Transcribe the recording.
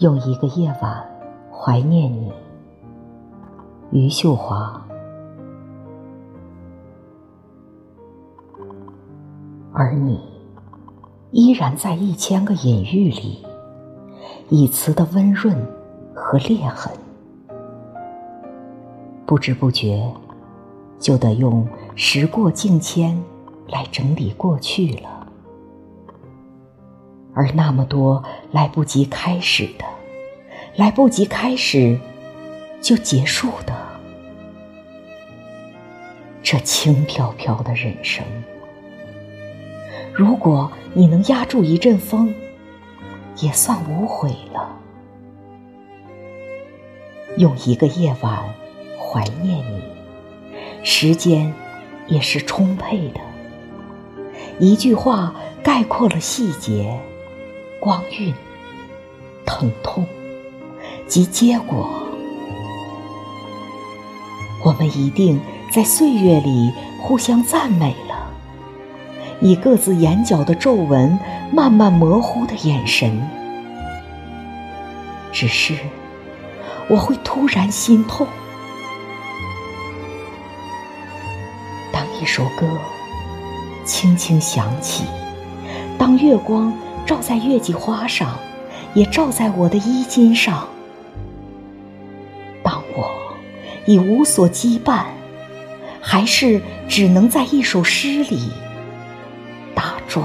用一个夜晚怀念你，余秀华。而你依然在一千个隐喻里，以词的温润和裂痕，不知不觉就得用时过境迁来整理过去了。而那么多来不及开始的，来不及开始就结束的，这轻飘飘的人生。如果你能压住一阵风，也算无悔了。用一个夜晚怀念你，时间也是充沛的。一句话概括了细节。光晕、疼痛及结果，我们一定在岁月里互相赞美了，以各自眼角的皱纹慢慢模糊的眼神。只是我会突然心痛，当一首歌轻轻响起，当月光。照在月季花上，也照在我的衣襟上。当我已无所羁绊，还是只能在一首诗里打转。